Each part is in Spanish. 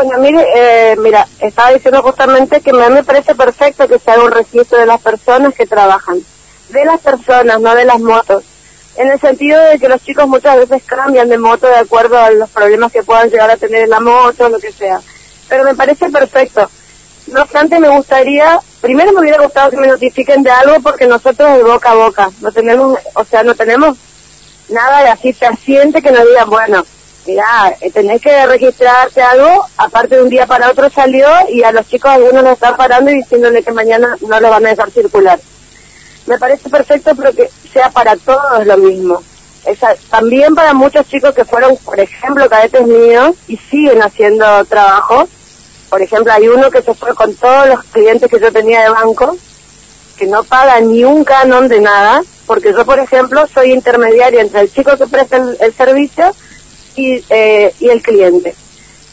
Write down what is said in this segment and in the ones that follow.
Bueno, mire, eh, mira, estaba diciendo justamente que me parece perfecto que se haga un registro de las personas que trabajan. De las personas, no de las motos. En el sentido de que los chicos muchas veces cambian de moto de acuerdo a los problemas que puedan llegar a tener en la moto, lo que sea. Pero me parece perfecto. No obstante, me gustaría, primero me hubiera gustado que me notifiquen de algo porque nosotros de boca a boca, no tenemos, o sea, no tenemos nada de así fehaciente que nos digan, bueno, mira, eh, tenés que registrarte algo, aparte de un día para otro salió y a los chicos algunos los están parando y diciéndole que mañana no lo van a dejar circular. Me parece perfecto pero que sea para todos lo mismo. También para muchos chicos que fueron, por ejemplo, cadetes míos y siguen haciendo trabajo. Por ejemplo, hay uno que se fue con todos los clientes que yo tenía de banco, que no paga ni un canon de nada, porque yo, por ejemplo, soy intermediaria entre el chico que presta el servicio y, eh, y el cliente.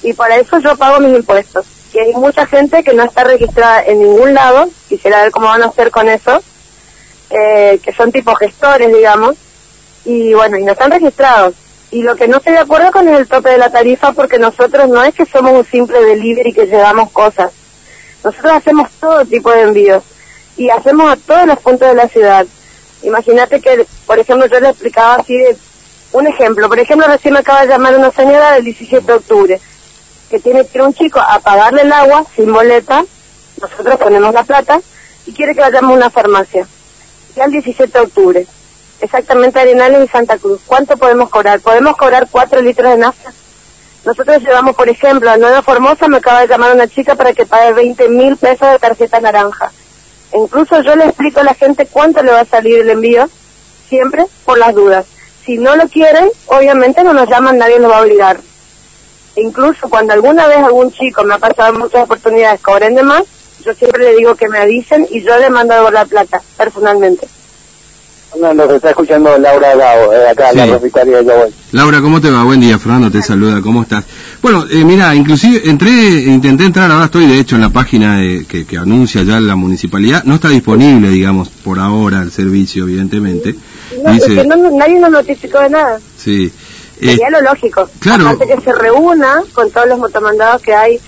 Y para eso yo pago mis impuestos. Y hay mucha gente que no está registrada en ningún lado, quisiera ver cómo van a hacer con eso, eh, que son tipo gestores, digamos, y bueno, y no están registrados. Y lo que no estoy de acuerdo con es el tope de la tarifa, porque nosotros no es que somos un simple delivery que llevamos cosas. Nosotros hacemos todo tipo de envíos y hacemos a todos los puntos de la ciudad. Imagínate que, por ejemplo, yo le explicaba así de un ejemplo, por ejemplo, recién me acaba de llamar una señora del 17 de octubre, que tiene que ir un chico a pagarle el agua sin boleta, nosotros ponemos la plata, y quiere que vayamos a una farmacia. Ya el 17 de octubre, exactamente Arenales y Santa Cruz. ¿Cuánto podemos cobrar? Podemos cobrar 4 litros de nafta. Nosotros llevamos, por ejemplo, a Nueva Formosa, me acaba de llamar una chica para que pague 20 mil pesos de tarjeta naranja. Incluso yo le explico a la gente cuánto le va a salir el envío, siempre por las dudas. Si no lo quieren, obviamente no nos llaman, nadie nos va a obligar. incluso cuando alguna vez algún chico me ha pasado muchas oportunidades cobren de más, yo siempre le digo que me avisen y yo le mando la plata, personalmente. Nos está escuchando Laura eh, acá, la propietaria de Laura, ¿cómo te va? Buen día, Fernando te saluda, ¿cómo estás? Bueno, eh, mira, inclusive entré, intenté entrar, ahora estoy de hecho en la página que, que, anuncia ya la municipalidad, no está disponible, digamos, por ahora el servicio, evidentemente. No, Dice, no, nadie nos notificó de nada. Sí. Sería eh, lo lógico. Claro. Aparte que se reúna con todos los motomandados que hay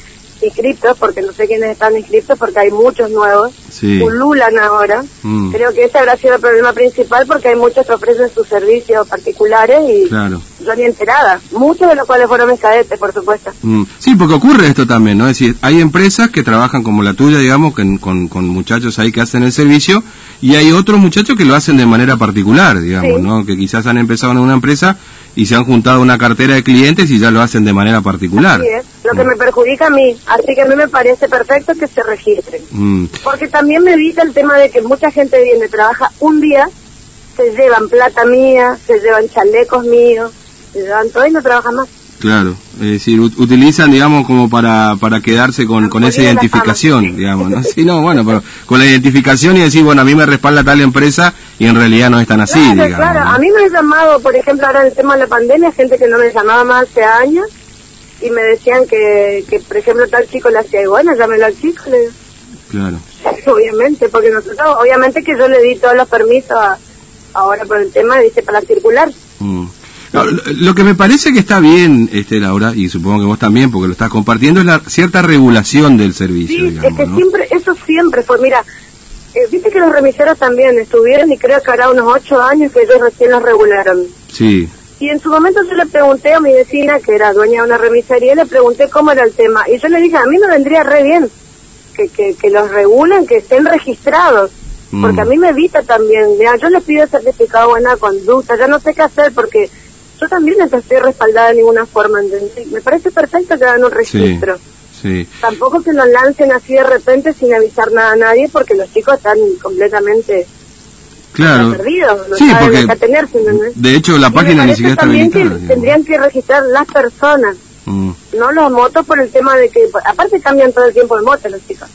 inscriptos, porque no sé quiénes están inscritos, porque hay muchos nuevos, sí. pululan ahora. Mm. Creo que ese habrá sido el problema principal, porque hay muchos que ofrecen sus servicios particulares y claro. Yo ni enterada. Muchos de los cuales fueron mis cadetes, por supuesto. Mm. Sí, porque ocurre esto también, ¿no? Es decir, hay empresas que trabajan como la tuya, digamos, con, con muchachos ahí que hacen el servicio, y hay otros muchachos que lo hacen de manera particular, digamos, ¿no? Que quizás han empezado en una empresa y se han juntado una cartera de clientes y ya lo hacen de manera particular. Así es, lo que me perjudica a mí. Así que a mí me parece perfecto que se registren. Mm. Porque también me evita el tema de que mucha gente viene, trabaja un día, se llevan plata mía, se llevan chalecos míos, se y no trabajan más. Claro, es decir, utilizan, digamos, como para, para quedarse con, con esa identificación, digamos, ¿no? Sí, no, bueno, pero con la identificación y decir, bueno, a mí me respalda tal empresa y en realidad no es tan así, claro, digamos. Claro, a mí me han llamado, por ejemplo, ahora en el tema de la pandemia, gente que no me llamaba más hace años y me decían que, que por ejemplo, tal chico le hacía, y bueno, llámelo al chico, le Claro. Obviamente, porque nosotros, obviamente que yo le di todos los permisos ahora por el tema, dice, para circular. Mm lo, que me parece que está bien, este Laura, y supongo que vos también, porque lo estás compartiendo, es la cierta regulación del servicio. Sí, es que siempre, eso siempre fue, mira, eh, viste que los remiseros también estuvieron y creo que hará unos ocho años que ellos recién los regularon. Sí. Y en su momento yo le pregunté a mi vecina, que era dueña de una remisería, le pregunté cómo era el tema. Y yo le dije, a mí me vendría re bien que, que, que los regulen, que estén registrados. Porque a mm. mí me evita también, mira, yo les pido certificado de buena conducta, ya no sé qué hacer porque yo también no estoy respaldada de ninguna forma, Me parece perfecto que hagan un registro. Sí, Tampoco que lo lancen así de repente sin avisar nada a nadie porque los chicos están completamente claro. perdidos. No sí, porque de hecho la página ni siquiera está habilitada. tendrían que registrar las personas, mm. no los motos por el tema de que, aparte cambian todo el tiempo de moto los chicos.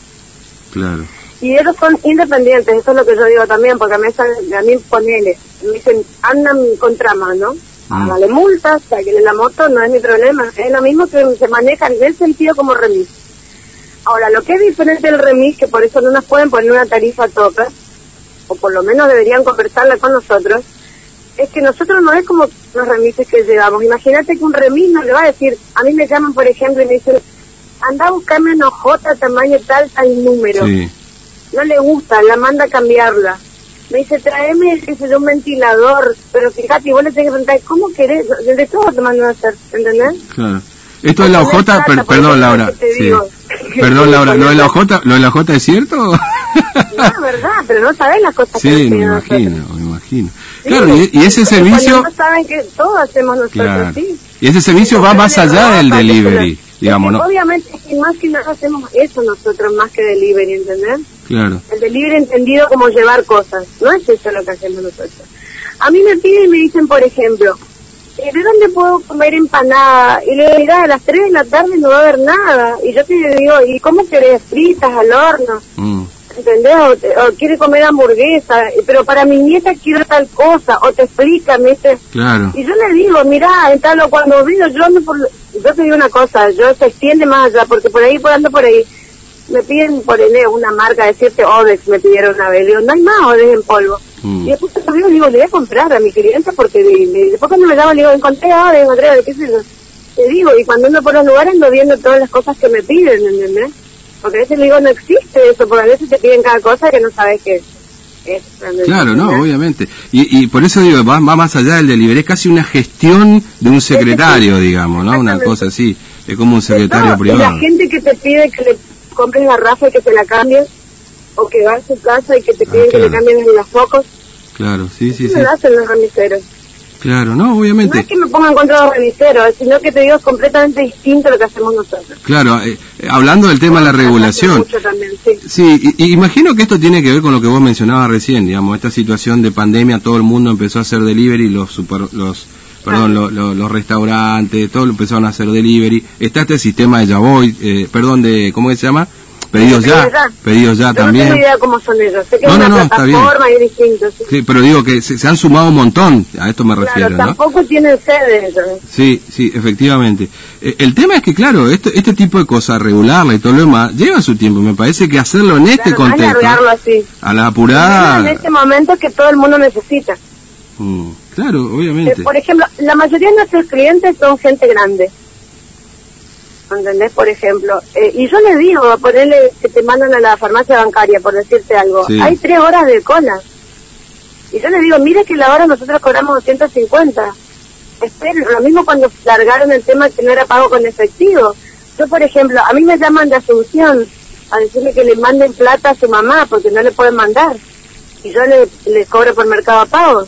Claro. Y ellos son independientes, eso es lo que yo digo también, porque a mí, a mí ponele, me dicen, andan con trama, ¿no? Hágale mm. multas, sáquenle la moto, no es mi problema. Es lo mismo que se maneja en el sentido como remis. Ahora, lo que es diferente del remis, que por eso no nos pueden poner una tarifa tope, o por lo menos deberían conversarla con nosotros, es que nosotros no es como los remises que llevamos. Imagínate que un remis no le va a decir, a mí me llaman, por ejemplo, y me dicen, anda a buscarme una hojota tamaño tal, tal número. No le gusta, la manda a cambiarla. Me dice, tráeme, dice, un ventilador. Pero fíjate, vos le tenés que preguntar, ¿cómo querés? De todo te mando a hacer, ¿entendés? Claro. Esto es la hojota, perdón Laura. Sí. Perdón Laura, ¿lo de la hojota, lo de la hojota es cierto? No, verdad, pero no sabes las cosas sí, que me imagino, me imagino. claro, y, ese servicio... Saben que todo hacemos nosotros, sí. Y ese servicio va más allá del delivery, digamos, ¿no? Obviamente, más que nada hacemos eso nosotros, más que delivery, ¿entendés? Claro. El delivery entendido como llevar cosas, no es eso lo que hacemos nosotros. A mí me piden y me dicen, por ejemplo, eh, ¿de dónde puedo comer empanada? Y le digo, a las 3 de la tarde no va a haber nada. Y yo te digo, ¿y cómo querés? ¿Fritas al horno? Mm. ¿Entendés? O, quiere comer hamburguesa, pero para mi nieta quiero tal cosa, o te explica, me dice. Claro. Y yo le digo, mira, lo cuando vino, yo ando por, yo te digo una cosa, yo se extiende más allá, porque por ahí, por ando por ahí, me piden por él una marca, decirte Odex, me pidieron una vez, digo, no hay más Odex en polvo. Mm. Y después te digo, digo, le voy a comprar a mi cliente, porque después cuando me llaman, le digo, encontré Odex, encontré Odex, qué sé yo. Te digo, y cuando ando por los lugares ando viendo todas las cosas que me piden, ¿entendés? Porque a veces le digo, no existe eso, porque a veces te piden cada cosa que no sabes qué es. Claro, no, obviamente. Y, y por eso digo, va, más allá del delivery, es casi una gestión de un secretario, digamos, ¿no? Una cosa así, es como un secretario privado. Y la gente que te pide que le compres garrafa y que te la cambies, o que va a su casa y que te ah, piden que le cambien las focos. Claro, sí, sí, sí. lo hacen los ramiceros. Claro, no, obviamente. No es que me pongan contra los remiseros, sino que te digo es completamente distinto a lo que hacemos nosotros. Claro, eh, eh, hablando del tema de la regulación. sí, y, imagino que esto tiene que ver con lo que vos mencionabas recién, digamos, esta situación de pandemia, todo el mundo empezó a hacer delivery, los super, los perdón, los restaurantes, todo empezaron a hacer delivery. Está este sistema de Yavoy, eh, perdón, de, ¿cómo se llama? Pedidos ya, pedidos ya también. No tengo idea cómo son ellos. Sé que no, una no, plataforma y distintos. Sí. sí. pero digo que se, han sumado un montón, a esto me refiero. Claro, tampoco tienen sede. Sí, sí, efectivamente. Eh, el tema es que, claro, este, este tipo de cosas, regularla y todo lo demás, lleva su tiempo. Me parece que hacerlo en este contexto. Así. A la apurada. En este momento que todo el mundo necesita. Mm, claro, obviamente. Eh, por ejemplo, la mayoría de nuestros clientes son gente grande. ¿entendés? Por ejemplo. Eh, y yo le digo, a ponerle que te mandan a la farmacia bancaria, por decirte algo. Hay tres horas de cola. Y yo le digo, mire que la hora nosotros cobramos 250. Esperen, lo mismo cuando largaron el tema que no era pago con efectivo. Yo, por ejemplo, a mí me llaman de Asunción a decirme que le manden plata a su mamá porque no le pueden mandar. Y yo le, le cobro por mercado pago.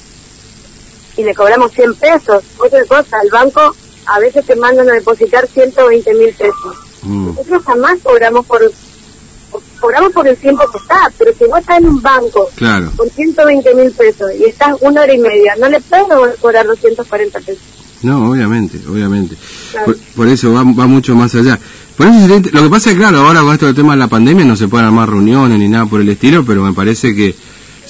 Y le cobramos 100 pesos. Otra cosa, el banco a veces te mandan a depositar 120 mil pesos. Mm. Nosotros jamás cobramos por cobramos por el tiempo que está, pero si vos estás en un banco con 120 mil pesos y estás una hora y media, no le puedo cobrar 240 pesos. No, obviamente, obviamente. Por, eso va, va mucho más allá. Por eso, lo que pasa es claro, ahora con esto del tema de la pandemia no se pueden armar reuniones ni nada por el estilo, pero me parece que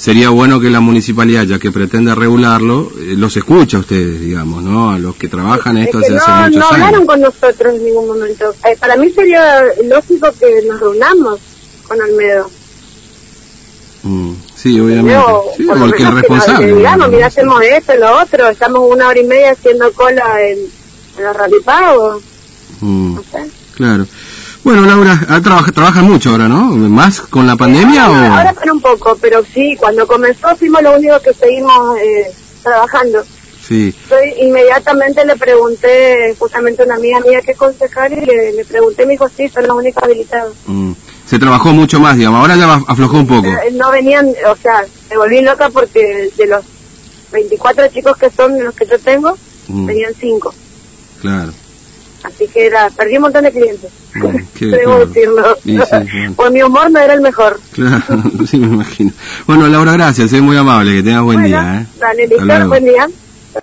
sería bueno que la municipalidad, ya que pretende regularlo, eh, los escucha a ustedes, digamos, ¿no? A los que trabajan esto hace muchos años. No hablaron con nosotros en ningún momento. Eh, para mí sería lógico que nos reunamos con Almedo. Mm, sí, obviamente. sí, porque el responsable. digamos, mira, hacemos esto, lo otro. Estamos una hora y media haciendo cola en, en los rapipagos. Mm, no sé. Claro. Bueno, Laura, ah, trabaja, trabaja mucho ahora, ¿no? ¿Más con la pandemia o...? Ahora para un poco, pero sí, cuando comenzó fuimos lo único que seguimos eh, trabajando. Sí. Inmediatamente le pregunté justamente a una amiga mía que aconsejar y le, pregunté, me dijo, sí, son los únicos habilitados. Mm. Se trabajó mucho más, digamos, ahora ya aflojó un poco. Eh, no venían, o sea, me volví loca porque de los 24 chicos que son los que yo tengo, mm. venían 5. Claro. Así que era, perdí un montón de clientes. Debo decirlo. Pues mi humor no era el mejor. Claro, sí me imagino. Bueno, Laura, gracias, es muy amable, que tengas buen día. ¿eh? Dale, listo, buen día.